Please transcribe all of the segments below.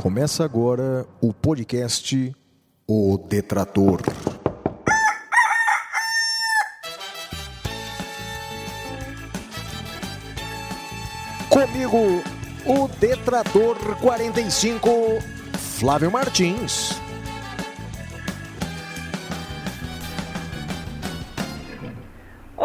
Começa agora o podcast O Detrator. Comigo, o Detrator 45, Flávio Martins.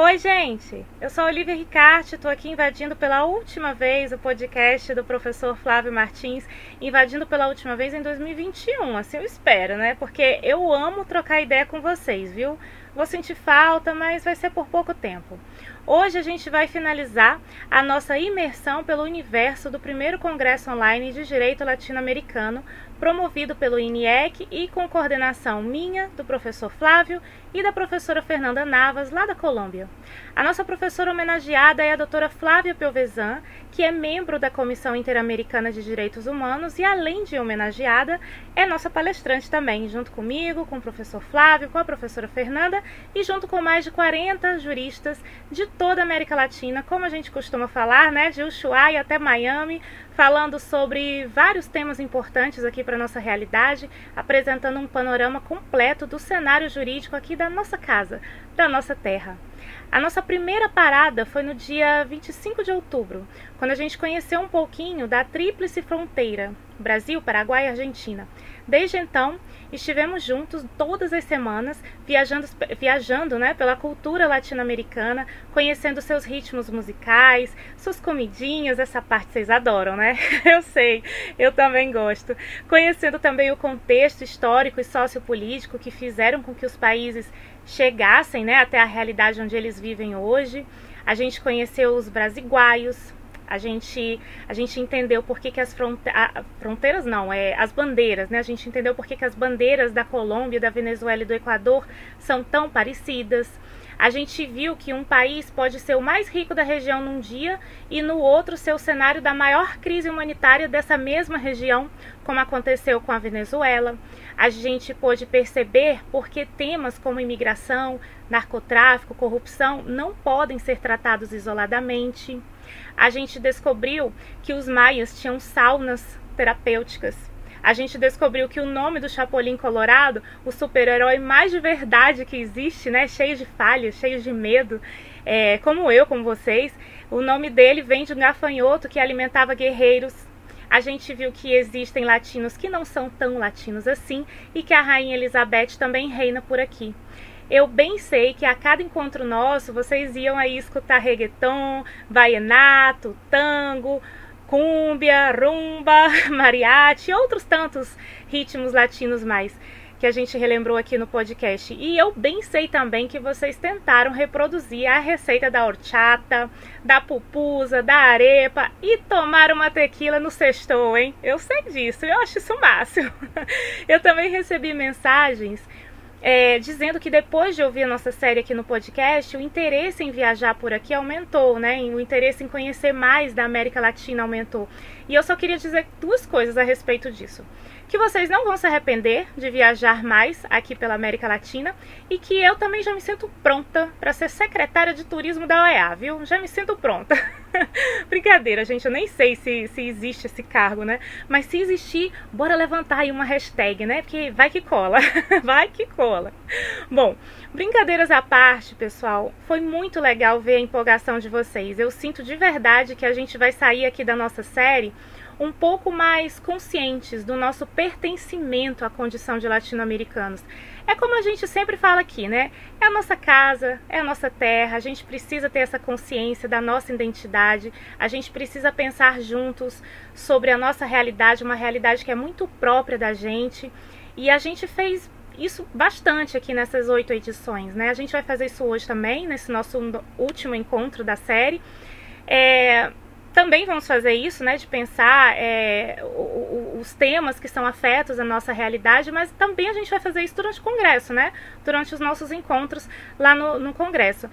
Oi, gente! Eu sou a Olivia Ricarte, estou aqui invadindo pela última vez o podcast do professor Flávio Martins, invadindo pela última vez em 2021, assim eu espero, né? Porque eu amo trocar ideia com vocês, viu? Vou sentir falta, mas vai ser por pouco tempo. Hoje a gente vai finalizar a nossa imersão pelo universo do primeiro Congresso Online de Direito Latino-Americano, promovido pelo INIEC e com coordenação minha, do professor Flávio e da professora Fernanda Navas, lá da Colômbia. A nossa professora homenageada é a doutora Flávia Pelvezan, que é membro da Comissão Interamericana de Direitos Humanos e, além de homenageada, é nossa palestrante também, junto comigo, com o professor Flávio, com a professora Fernanda e junto com mais de 40 juristas de toda a América Latina, como a gente costuma falar, né, de Ushuaia até Miami, falando sobre vários temas importantes aqui para nossa realidade, apresentando um panorama completo do cenário jurídico aqui da nossa casa, da nossa terra. A nossa primeira parada foi no dia 25 de outubro, quando a gente conheceu um pouquinho da tríplice fronteira Brasil, Paraguai e Argentina. Desde então, estivemos juntos todas as semanas, viajando, viajando né, pela cultura latino-americana, conhecendo seus ritmos musicais, suas comidinhas, essa parte vocês adoram, né? Eu sei, eu também gosto. Conhecendo também o contexto histórico e sociopolítico que fizeram com que os países chegassem né, até a realidade onde eles vivem hoje. A gente conheceu os brasiguaios, a gente, a gente entendeu por que, que as fronte fronteiras, não, é as bandeiras, né? A gente entendeu por que, que as bandeiras da Colômbia, da Venezuela e do Equador são tão parecidas. A gente viu que um país pode ser o mais rico da região num dia e no outro ser o cenário da maior crise humanitária dessa mesma região, como aconteceu com a Venezuela. A gente pôde perceber porque temas como imigração, narcotráfico, corrupção não podem ser tratados isoladamente a gente descobriu que os maias tinham saunas terapêuticas. A gente descobriu que o nome do Chapolin Colorado, o super-herói mais de verdade que existe, né, cheio de falhas, cheio de medo, é, como eu, como vocês, o nome dele vem de um gafanhoto que alimentava guerreiros. A gente viu que existem latinos que não são tão latinos assim e que a rainha Elizabeth também reina por aqui. Eu bem sei que a cada encontro nosso vocês iam aí escutar reggaeton, vallenato, tango, cúmbia, rumba, mariachi e outros tantos ritmos latinos mais que a gente relembrou aqui no podcast. E eu bem sei também que vocês tentaram reproduzir a receita da horchata, da pupusa, da arepa e tomar uma tequila no sextou, hein? Eu sei disso, eu acho isso máximo. Eu também recebi mensagens é, dizendo que depois de ouvir a nossa série aqui no podcast, o interesse em viajar por aqui aumentou, né? O interesse em conhecer mais da América Latina aumentou. E eu só queria dizer duas coisas a respeito disso que vocês não vão se arrepender de viajar mais aqui pela América Latina e que eu também já me sinto pronta para ser secretária de turismo da OEA, viu? Já me sinto pronta. Brincadeira, gente, eu nem sei se, se existe esse cargo, né? Mas se existir, bora levantar aí uma hashtag, né? Porque vai que cola, vai que cola. Bom, brincadeiras à parte, pessoal, foi muito legal ver a empolgação de vocês. Eu sinto de verdade que a gente vai sair aqui da nossa série um pouco mais conscientes do nosso pertencimento à condição de latino-americanos. É como a gente sempre fala aqui, né? É a nossa casa, é a nossa terra, a gente precisa ter essa consciência da nossa identidade, a gente precisa pensar juntos sobre a nossa realidade, uma realidade que é muito própria da gente. E a gente fez isso bastante aqui nessas oito edições, né? A gente vai fazer isso hoje também, nesse nosso último encontro da série. É, também vamos fazer isso, né, de pensar é, os temas que são afetos à nossa realidade, mas também a gente vai fazer isso durante o congresso, né, durante os nossos encontros lá no, no congresso.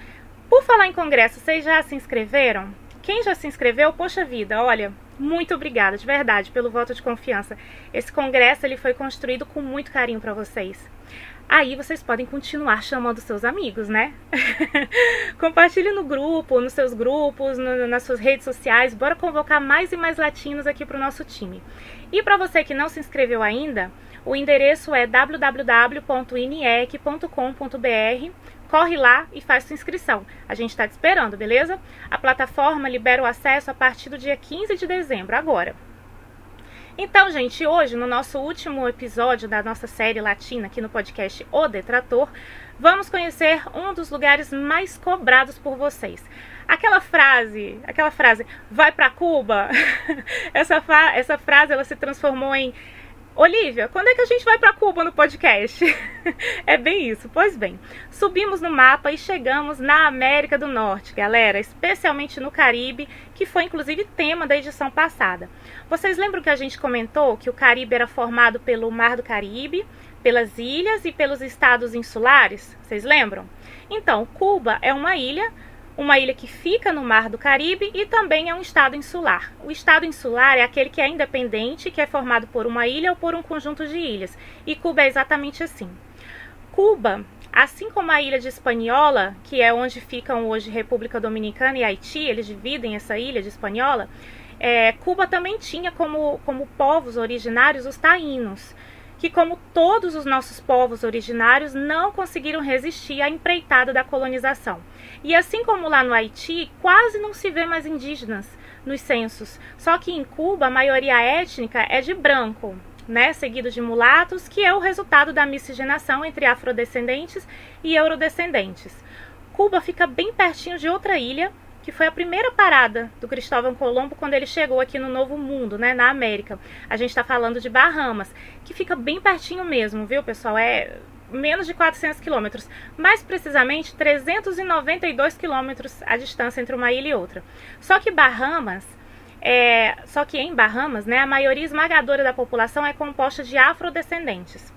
Por falar em congresso, vocês já se inscreveram? Quem já se inscreveu, poxa vida, olha, muito obrigada, de verdade, pelo voto de confiança. Esse congresso ele foi construído com muito carinho para vocês. Aí vocês podem continuar chamando seus amigos, né? Compartilhe no grupo, nos seus grupos, no, nas suas redes sociais. Bora convocar mais e mais latinos aqui para o nosso time. E para você que não se inscreveu ainda, o endereço é www.inec.com.br. Corre lá e faz sua inscrição. A gente está te esperando, beleza? A plataforma libera o acesso a partir do dia 15 de dezembro, agora. Então, gente, hoje, no nosso último episódio da nossa série latina aqui no podcast O Detrator, vamos conhecer um dos lugares mais cobrados por vocês. Aquela frase, aquela frase, vai para Cuba. essa, essa frase ela se transformou em Olivia, quando é que a gente vai para Cuba no podcast? é bem isso. Pois bem, subimos no mapa e chegamos na América do Norte, galera, especialmente no Caribe, que foi inclusive tema da edição passada. Vocês lembram que a gente comentou que o Caribe era formado pelo Mar do Caribe, pelas ilhas e pelos estados insulares? Vocês lembram? Então, Cuba é uma ilha uma ilha que fica no Mar do Caribe e também é um estado insular. O estado insular é aquele que é independente, que é formado por uma ilha ou por um conjunto de ilhas, e Cuba é exatamente assim. Cuba, assim como a ilha de Hispaniola, que é onde ficam hoje República Dominicana e Haiti, eles dividem essa ilha de Hispaniola, é, Cuba também tinha como, como povos originários os taínos que, como todos os nossos povos originários, não conseguiram resistir à empreitada da colonização. E assim como lá no Haiti, quase não se vê mais indígenas nos censos. Só que em Cuba, a maioria étnica é de branco, né, seguido de mulatos, que é o resultado da miscigenação entre afrodescendentes e eurodescendentes. Cuba fica bem pertinho de outra ilha, que foi a primeira parada do Cristóvão Colombo quando ele chegou aqui no Novo Mundo, né, na América. A gente está falando de Bahamas, que fica bem pertinho mesmo, viu, pessoal? É menos de 400 quilômetros, mais precisamente 392 quilômetros a distância entre uma ilha e outra. Só que Bahamas, é, só que em Bahamas, né, a maioria esmagadora da população é composta de afrodescendentes.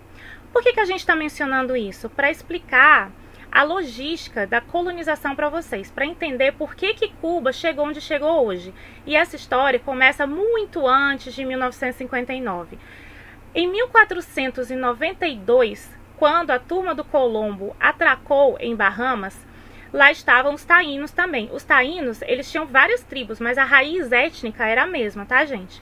Por que, que a gente está mencionando isso? Para explicar a logística da colonização para vocês, para entender por que, que Cuba chegou onde chegou hoje. E essa história começa muito antes de 1959. Em 1492, quando a turma do Colombo atracou em Bahamas, lá estavam os taínos também. Os taínos, eles tinham várias tribos, mas a raiz étnica era a mesma, tá, gente?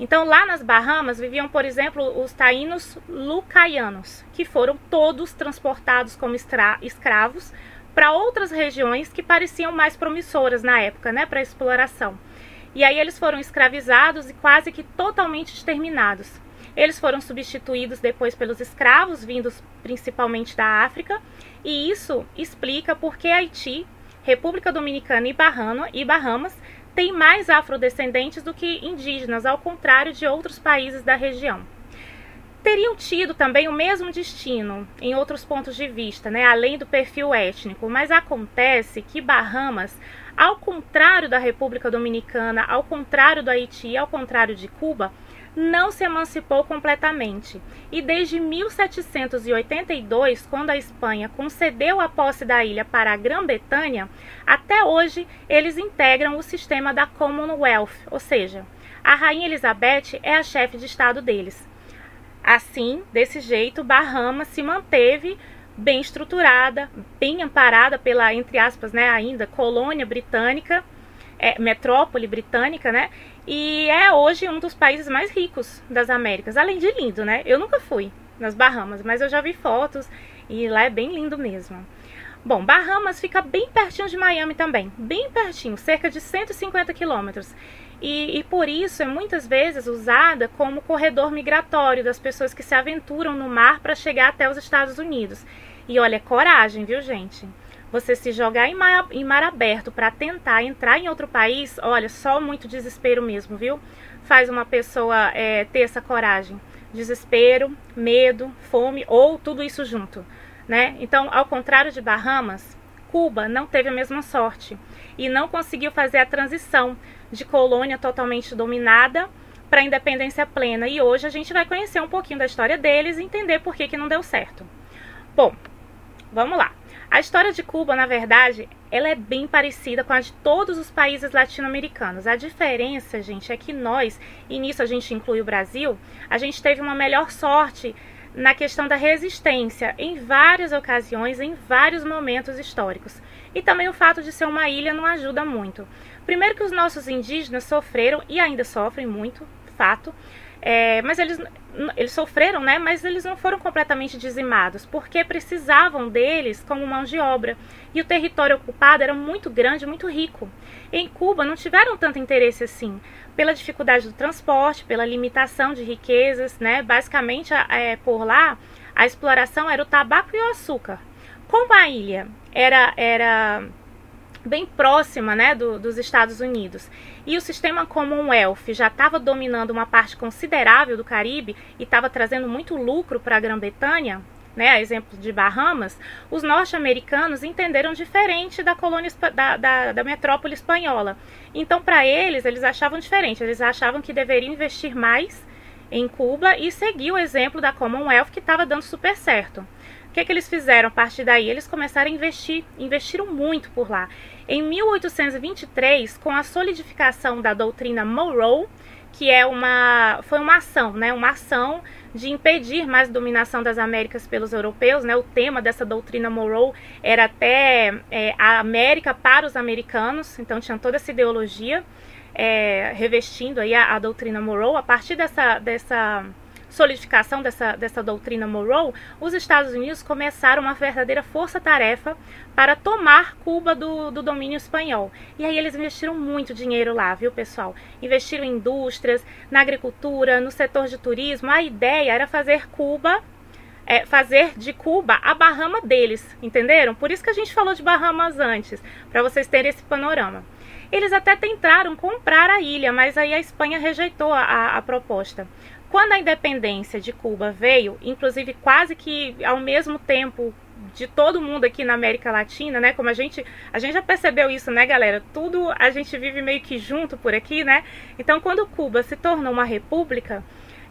Então, lá nas Bahamas viviam, por exemplo, os taínos lucaianos, que foram todos transportados como escravos para outras regiões que pareciam mais promissoras na época, né, para exploração. E aí eles foram escravizados e quase que totalmente exterminados. Eles foram substituídos depois pelos escravos vindos principalmente da África, e isso explica por que Haiti, República Dominicana e Bahamas tem mais afrodescendentes do que indígenas, ao contrário de outros países da região. Teriam tido também o mesmo destino em outros pontos de vista, né, além do perfil étnico, mas acontece que Bahamas, ao contrário da República Dominicana, ao contrário do Haiti, ao contrário de Cuba, não se emancipou completamente. E desde 1782, quando a Espanha concedeu a posse da ilha para a Grã-Bretanha, até hoje eles integram o sistema da Commonwealth, ou seja, a Rainha Elizabeth é a chefe de Estado deles. Assim, desse jeito, Bahamas se manteve bem estruturada, bem amparada pela, entre aspas, né, ainda colônia britânica, é, metrópole britânica, né? E é hoje um dos países mais ricos das Américas, além de lindo, né? Eu nunca fui nas Bahamas, mas eu já vi fotos e lá é bem lindo mesmo. Bom, Bahamas fica bem pertinho de Miami também, bem pertinho, cerca de 150 quilômetros. E, e, por isso é muitas vezes usada como corredor migratório das pessoas que se aventuram no mar para chegar até os Estados Unidos. E olha, coragem, viu, gente? você se jogar em mar, em mar aberto para tentar entrar em outro país, olha, só muito desespero mesmo, viu? Faz uma pessoa é, ter essa coragem. Desespero, medo, fome ou tudo isso junto, né? Então, ao contrário de Bahamas, Cuba não teve a mesma sorte e não conseguiu fazer a transição de colônia totalmente dominada para independência plena. E hoje a gente vai conhecer um pouquinho da história deles e entender por que, que não deu certo. Bom, vamos lá. A história de Cuba, na verdade, ela é bem parecida com a de todos os países latino-americanos. A diferença, gente, é que nós, e nisso a gente inclui o Brasil, a gente teve uma melhor sorte na questão da resistência em várias ocasiões, em vários momentos históricos. E também o fato de ser uma ilha não ajuda muito. Primeiro que os nossos indígenas sofreram e ainda sofrem muito, fato, é, mas eles, eles sofreram, né? Mas eles não foram completamente dizimados, porque precisavam deles como mão de obra. E o território ocupado era muito grande, muito rico. Em Cuba não tiveram tanto interesse assim, pela dificuldade do transporte, pela limitação de riquezas, né? Basicamente, é, por lá, a exploração era o tabaco e o açúcar. Como a ilha era, era bem próxima né, do, dos Estados Unidos. E o sistema Commonwealth já estava dominando uma parte considerável do Caribe e estava trazendo muito lucro para a Grã-Bretanha, né, a exemplo de Bahamas, os norte-americanos entenderam diferente da colônia da, da, da metrópole espanhola. Então, para eles, eles achavam diferente. Eles achavam que deveriam investir mais em Cuba e seguir o exemplo da Commonwealth que estava dando super certo. O que, que eles fizeram a partir daí? Eles começaram a investir, investiram muito por lá. Em 1823, com a solidificação da doutrina Monroe, que é uma, foi uma ação, né, uma ação de impedir mais dominação das Américas pelos europeus, né, o tema dessa doutrina Monroe era até é, a América para os americanos, então tinha toda essa ideologia é, revestindo aí a, a doutrina Monroe. A partir dessa, dessa solidificação dessa, dessa doutrina Monroe, os Estados Unidos começaram uma verdadeira força-tarefa para tomar Cuba do, do domínio espanhol. E aí eles investiram muito dinheiro lá, viu, pessoal? Investiram em indústrias, na agricultura, no setor de turismo. A ideia era fazer Cuba é, fazer de Cuba a Bahama deles, entenderam? Por isso que a gente falou de Bahamas antes, para vocês terem esse panorama. Eles até tentaram comprar a ilha, mas aí a Espanha rejeitou a, a proposta. Quando a independência de Cuba veio, inclusive quase que ao mesmo tempo de todo mundo aqui na América Latina, né? Como a gente, a gente já percebeu isso, né, galera? Tudo a gente vive meio que junto por aqui, né? Então, quando Cuba se tornou uma república,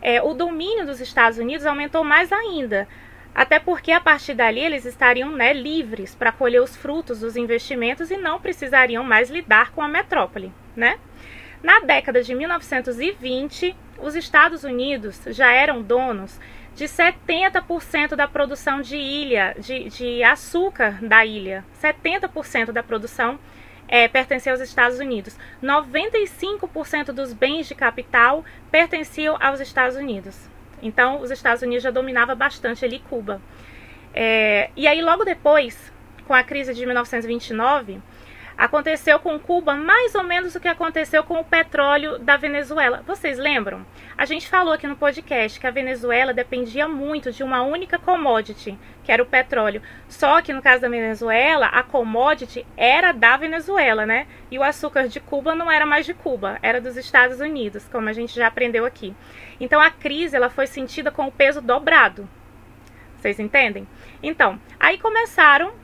é, o domínio dos Estados Unidos aumentou mais ainda. Até porque a partir dali eles estariam né, livres para colher os frutos dos investimentos e não precisariam mais lidar com a metrópole, né? Na década de 1920, os Estados Unidos já eram donos de 70% da produção de ilha, de, de açúcar da ilha. 70% da produção é, pertencia aos Estados Unidos. 95% dos bens de capital pertenciam aos Estados Unidos. Então, os Estados Unidos já dominava bastante ali Cuba. É, e aí, logo depois, com a crise de 1929, Aconteceu com Cuba mais ou menos o que aconteceu com o petróleo da Venezuela. Vocês lembram? A gente falou aqui no podcast que a Venezuela dependia muito de uma única commodity, que era o petróleo. Só que no caso da Venezuela, a commodity era da Venezuela, né? E o açúcar de Cuba não era mais de Cuba, era dos Estados Unidos, como a gente já aprendeu aqui. Então a crise ela foi sentida com o peso dobrado. Vocês entendem? Então, aí começaram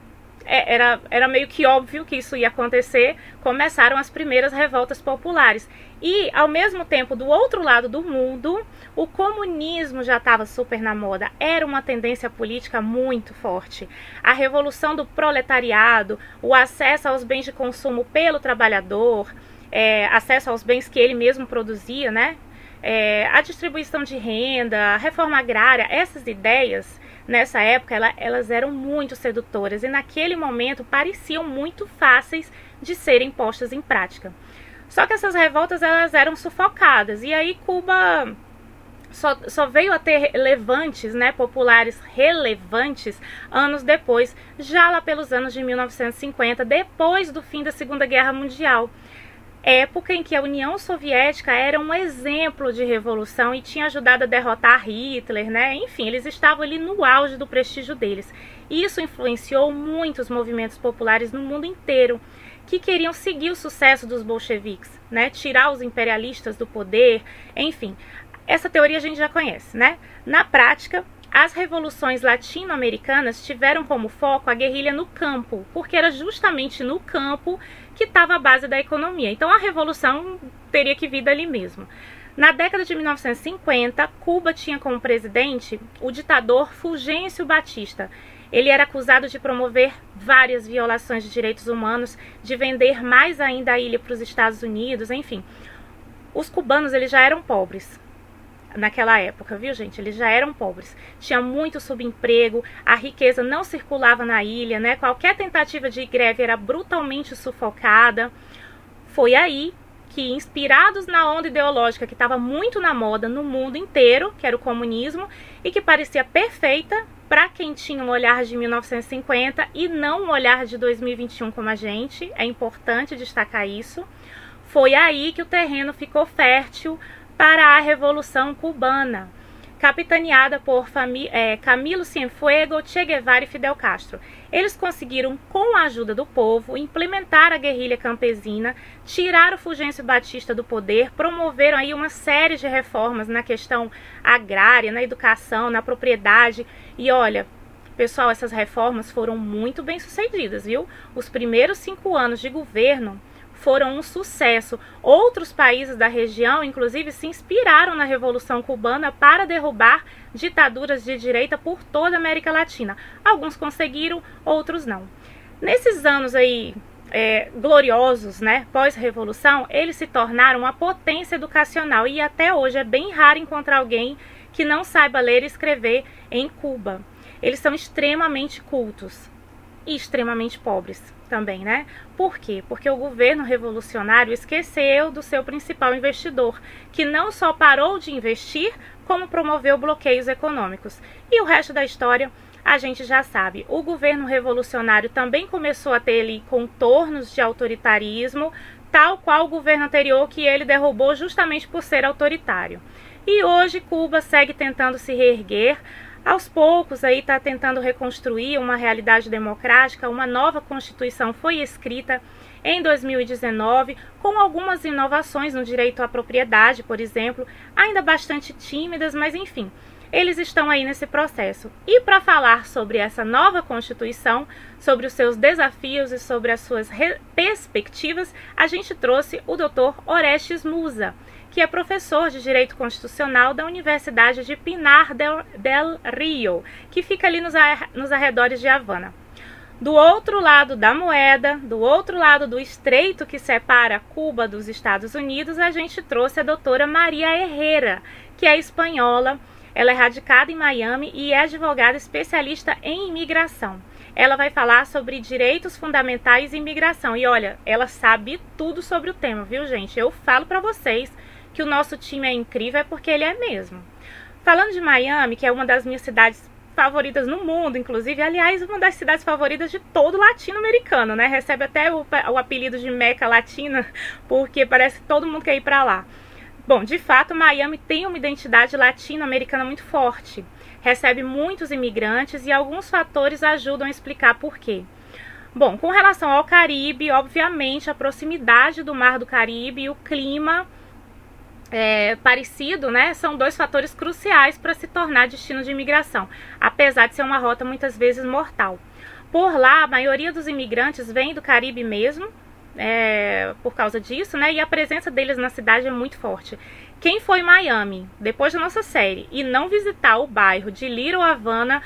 é, era, era meio que óbvio que isso ia acontecer, começaram as primeiras revoltas populares. E, ao mesmo tempo, do outro lado do mundo, o comunismo já estava super na moda. Era uma tendência política muito forte. A revolução do proletariado, o acesso aos bens de consumo pelo trabalhador, é, acesso aos bens que ele mesmo produzia, né? É, a distribuição de renda, a reforma agrária, essas ideias nessa época ela, elas eram muito sedutoras e naquele momento pareciam muito fáceis de serem postas em prática. Só que essas revoltas elas eram sufocadas e aí Cuba só, só veio a ter levantes né, populares relevantes anos depois, já lá pelos anos de 1950, depois do fim da Segunda Guerra Mundial época em que a União Soviética era um exemplo de revolução e tinha ajudado a derrotar Hitler, né? Enfim, eles estavam ali no auge do prestígio deles. Isso influenciou muitos movimentos populares no mundo inteiro que queriam seguir o sucesso dos bolcheviques, né? Tirar os imperialistas do poder, enfim. Essa teoria a gente já conhece, né? Na prática, as revoluções latino-americanas tiveram como foco a guerrilha no campo, porque era justamente no campo que estava a base da economia. Então a revolução teria que vir dali mesmo. Na década de 1950, Cuba tinha como presidente o ditador Fulgêncio Batista. Ele era acusado de promover várias violações de direitos humanos, de vender mais ainda a ilha para os Estados Unidos, enfim. Os cubanos eles já eram pobres, naquela época, viu, gente? Eles já eram pobres. Tinha muito subemprego, a riqueza não circulava na ilha, né? Qualquer tentativa de greve era brutalmente sufocada. Foi aí que, inspirados na onda ideológica que estava muito na moda no mundo inteiro, que era o comunismo, e que parecia perfeita para quem tinha um olhar de 1950 e não um olhar de 2021 como a gente, é importante destacar isso. Foi aí que o terreno ficou fértil para a Revolução Cubana, capitaneada por é, Camilo Cienfuegos, Che Guevara e Fidel Castro. Eles conseguiram, com a ajuda do povo, implementar a guerrilha campesina, tirar o Fulgêncio Batista do poder, promoveram aí uma série de reformas na questão agrária, na educação, na propriedade. E olha, pessoal, essas reformas foram muito bem sucedidas, viu? Os primeiros cinco anos de governo foram um sucesso. Outros países da região, inclusive, se inspiraram na Revolução Cubana para derrubar ditaduras de direita por toda a América Latina. Alguns conseguiram, outros não. Nesses anos aí é, gloriosos, né, pós-revolução, eles se tornaram uma potência educacional e até hoje é bem raro encontrar alguém que não saiba ler e escrever em Cuba. Eles são extremamente cultos e extremamente pobres também, né? Por quê? Porque o governo revolucionário esqueceu do seu principal investidor, que não só parou de investir, como promoveu bloqueios econômicos. E o resto da história a gente já sabe. O governo revolucionário também começou a ter ali contornos de autoritarismo, tal qual o governo anterior que ele derrubou justamente por ser autoritário. E hoje Cuba segue tentando se reerguer, aos poucos aí está tentando reconstruir uma realidade democrática, uma nova constituição foi escrita em 2019, com algumas inovações no direito à propriedade, por exemplo, ainda bastante tímidas, mas enfim, eles estão aí nesse processo. E para falar sobre essa nova Constituição, sobre os seus desafios e sobre as suas perspectivas, a gente trouxe o Dr. Orestes Musa que é professor de Direito Constitucional da Universidade de Pinar del, del Rio, que fica ali nos, nos arredores de Havana. Do outro lado da moeda, do outro lado do estreito que separa Cuba dos Estados Unidos, a gente trouxe a doutora Maria Herrera, que é espanhola. Ela é radicada em Miami e é advogada especialista em imigração. Ela vai falar sobre direitos fundamentais e imigração. E olha, ela sabe tudo sobre o tema, viu, gente? Eu falo para vocês que o nosso time é incrível é porque ele é mesmo. Falando de Miami, que é uma das minhas cidades favoritas no mundo, inclusive, aliás, uma das cidades favoritas de todo latino-americano, né? Recebe até o, o apelido de Meca Latina, porque parece que todo mundo quer ir para lá. Bom, de fato, Miami tem uma identidade latino-americana muito forte. Recebe muitos imigrantes e alguns fatores ajudam a explicar por quê. Bom, com relação ao Caribe, obviamente a proximidade do Mar do Caribe e o clima é, parecido, né, são dois fatores cruciais para se tornar destino de imigração, apesar de ser uma rota muitas vezes mortal. Por lá, a maioria dos imigrantes vem do Caribe mesmo, é, por causa disso, né, e a presença deles na cidade é muito forte. Quem foi Miami, depois da nossa série, e não visitar o bairro de Little Havana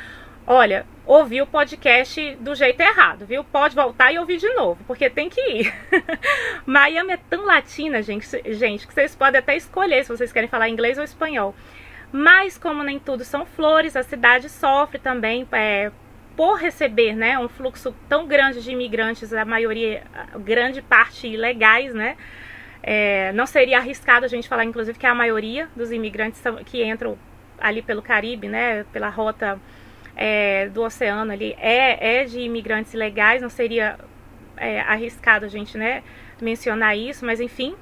olha, ouvi o podcast do jeito errado, viu? Pode voltar e ouvir de novo, porque tem que ir. Miami é tão latina, gente, gente, que vocês podem até escolher se vocês querem falar inglês ou espanhol. Mas como nem tudo são flores, a cidade sofre também é, por receber né, um fluxo tão grande de imigrantes, a maioria, a grande parte ilegais, né? É, não seria arriscado a gente falar, inclusive, que a maioria dos imigrantes que entram ali pelo Caribe, né, pela rota é, do oceano ali é, é de imigrantes ilegais, não seria é, arriscado a gente né, mencionar isso, mas enfim.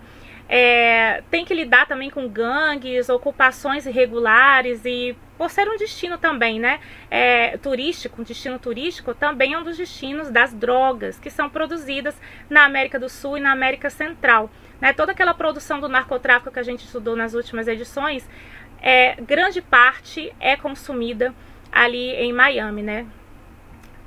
É, tem que lidar também com gangues, ocupações irregulares e por ser um destino também, né, é, turístico, um destino turístico, também é um dos destinos das drogas que são produzidas na América do Sul e na América Central. Né, toda aquela produção do narcotráfico que a gente estudou nas últimas edições, é, grande parte é consumida ali em Miami, né?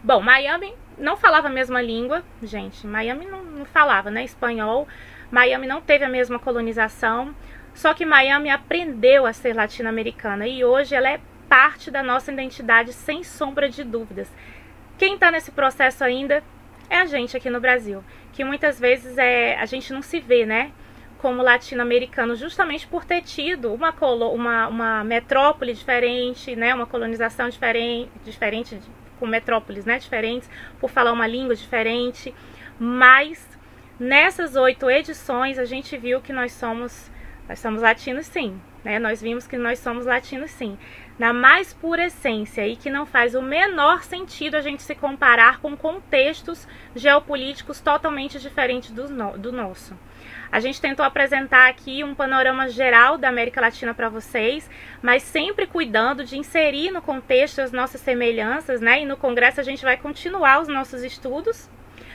Bom, Miami não falava a mesma língua, gente. Miami não, não falava, né? Espanhol. Miami não teve a mesma colonização. Só que Miami aprendeu a ser latino-americana e hoje ela é parte da nossa identidade, sem sombra de dúvidas. Quem está nesse processo ainda é a gente aqui no Brasil, que muitas vezes é, a gente não se vê, né? Como latino-americano, justamente por ter tido uma, uma, uma metrópole diferente, né, uma colonização diferente, diferente com metrópoles né, diferentes, por falar uma língua diferente. Mas nessas oito edições a gente viu que nós somos, nós somos latinos sim. Né? Nós vimos que nós somos latinos sim na mais pura essência e que não faz o menor sentido a gente se comparar com contextos geopolíticos totalmente diferentes do, no, do nosso. A gente tentou apresentar aqui um panorama geral da América Latina para vocês, mas sempre cuidando de inserir no contexto as nossas semelhanças, né? E no Congresso a gente vai continuar os nossos estudos,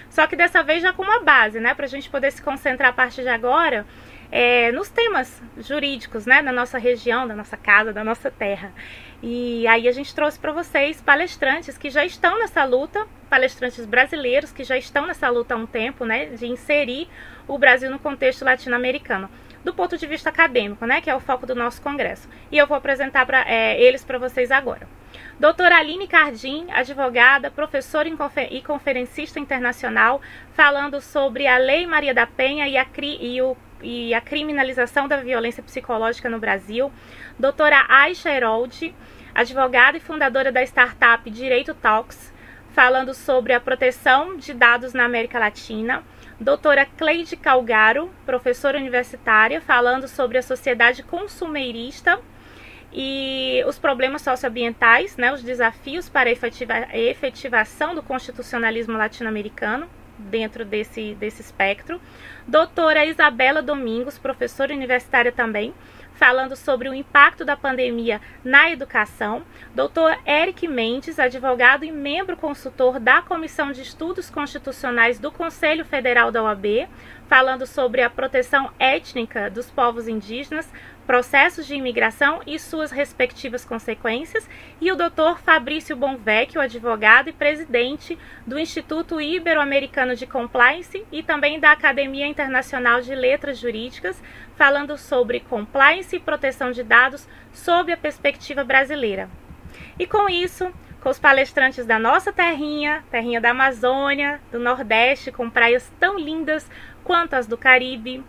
só que dessa vez já com uma base, né? Para a gente poder se concentrar a partir de agora é, nos temas jurídicos, né, da nossa região, da nossa casa, da nossa terra. E aí a gente trouxe para vocês palestrantes que já estão nessa luta, palestrantes brasileiros que já estão nessa luta há um tempo, né, de inserir o Brasil no contexto latino-americano, do ponto de vista acadêmico, né, que é o foco do nosso congresso. E eu vou apresentar pra, é, eles para vocês agora. Doutora Aline Cardim, advogada, professora e conferencista internacional, falando sobre a Lei Maria da Penha e, a, e o e a criminalização da violência psicológica no Brasil, doutora Aisha Herold, advogada e fundadora da startup Direito Talks, falando sobre a proteção de dados na América Latina, doutora Cleide Calgaro, professora universitária, falando sobre a sociedade consumerista e os problemas socioambientais, né, os desafios para a efetiva, efetivação do constitucionalismo latino-americano dentro desse, desse espectro. Doutora Isabela Domingos, professora universitária também, falando sobre o impacto da pandemia na educação. Doutor Eric Mendes, advogado e membro consultor da Comissão de Estudos Constitucionais do Conselho Federal da OAB, falando sobre a proteção étnica dos povos indígenas, processos de imigração e suas respectivas consequências, e o Dr. Fabrício Bonvecchio, advogado e presidente do Instituto Ibero-Americano de Compliance e também da Academia Internacional de Letras Jurídicas, falando sobre compliance e proteção de dados sob a perspectiva brasileira. E com isso, com os palestrantes da nossa terrinha, terrinha da Amazônia, do Nordeste, com praias tão lindas quanto as do Caribe,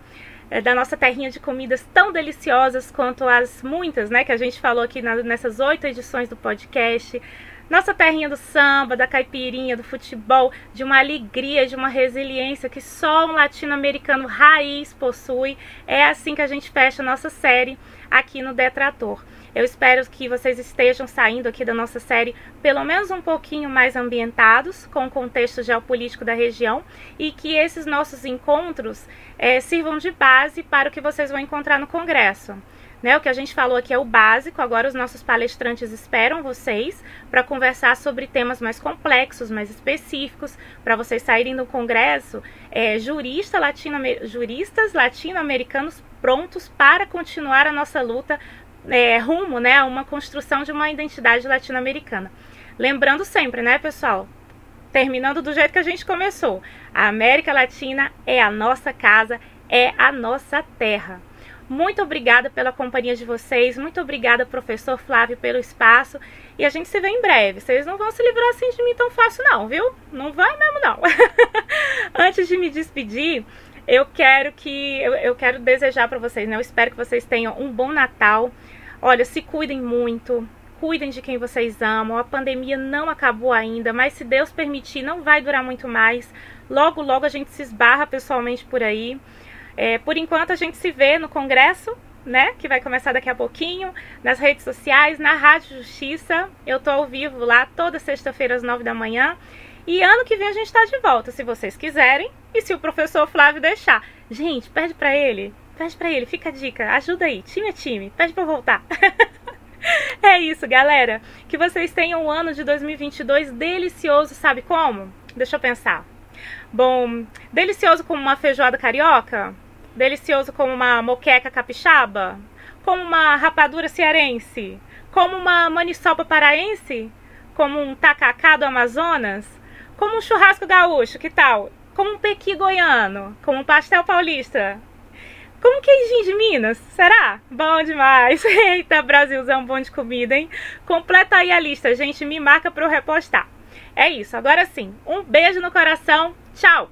é, da nossa terrinha de comidas tão deliciosas quanto as muitas, né, que a gente falou aqui na, nessas oito edições do podcast. Nossa terrinha do samba, da caipirinha, do futebol, de uma alegria, de uma resiliência que só um latino-americano raiz possui. É assim que a gente fecha a nossa série aqui no Detrator. Eu espero que vocês estejam saindo aqui da nossa série pelo menos um pouquinho mais ambientados com o contexto geopolítico da região e que esses nossos encontros é, sirvam de base para o que vocês vão encontrar no Congresso. Né, o que a gente falou aqui é o básico, agora os nossos palestrantes esperam vocês para conversar sobre temas mais complexos, mais específicos, para vocês saírem do congresso é, jurista latino, juristas latino-americanos prontos para continuar a nossa luta é, rumo né, a uma construção de uma identidade latino-americana. Lembrando sempre, né, pessoal, terminando do jeito que a gente começou. A América Latina é a nossa casa, é a nossa terra. Muito obrigada pela companhia de vocês, muito obrigada, professor Flávio, pelo espaço. E a gente se vê em breve. Vocês não vão se livrar assim de mim tão fácil, não, viu? Não vai mesmo, não. Antes de me despedir, eu quero que eu, eu quero desejar para vocês, né? Eu espero que vocês tenham um bom Natal. Olha, se cuidem muito, cuidem de quem vocês amam. A pandemia não acabou ainda, mas se Deus permitir, não vai durar muito mais. Logo, logo a gente se esbarra pessoalmente por aí. É, por enquanto a gente se vê no congresso, né? Que vai começar daqui a pouquinho, nas redes sociais, na Rádio Justiça. Eu tô ao vivo lá toda sexta-feira às nove da manhã. E ano que vem a gente está de volta, se vocês quiserem e se o professor Flávio deixar. Gente, pede para ele, pede para ele, fica a dica, ajuda aí, time é time, pede para voltar. É isso, galera. Que vocês tenham um ano de 2022 delicioso, sabe como? Deixa eu pensar. Bom, delicioso como uma feijoada carioca? Delicioso como uma moqueca capixaba? Como uma rapadura cearense? Como uma maniçoba paraense? Como um tacacá do Amazonas? Como um churrasco gaúcho, que tal? Como um pequi goiano? Como um pastel paulista? Como queijinho de Minas? Será? Bom demais! Eita, Brasilzão bom de comida, hein? Completa aí a lista, gente. Me marca para eu repostar. É isso, agora sim. Um beijo no coração. Tchau!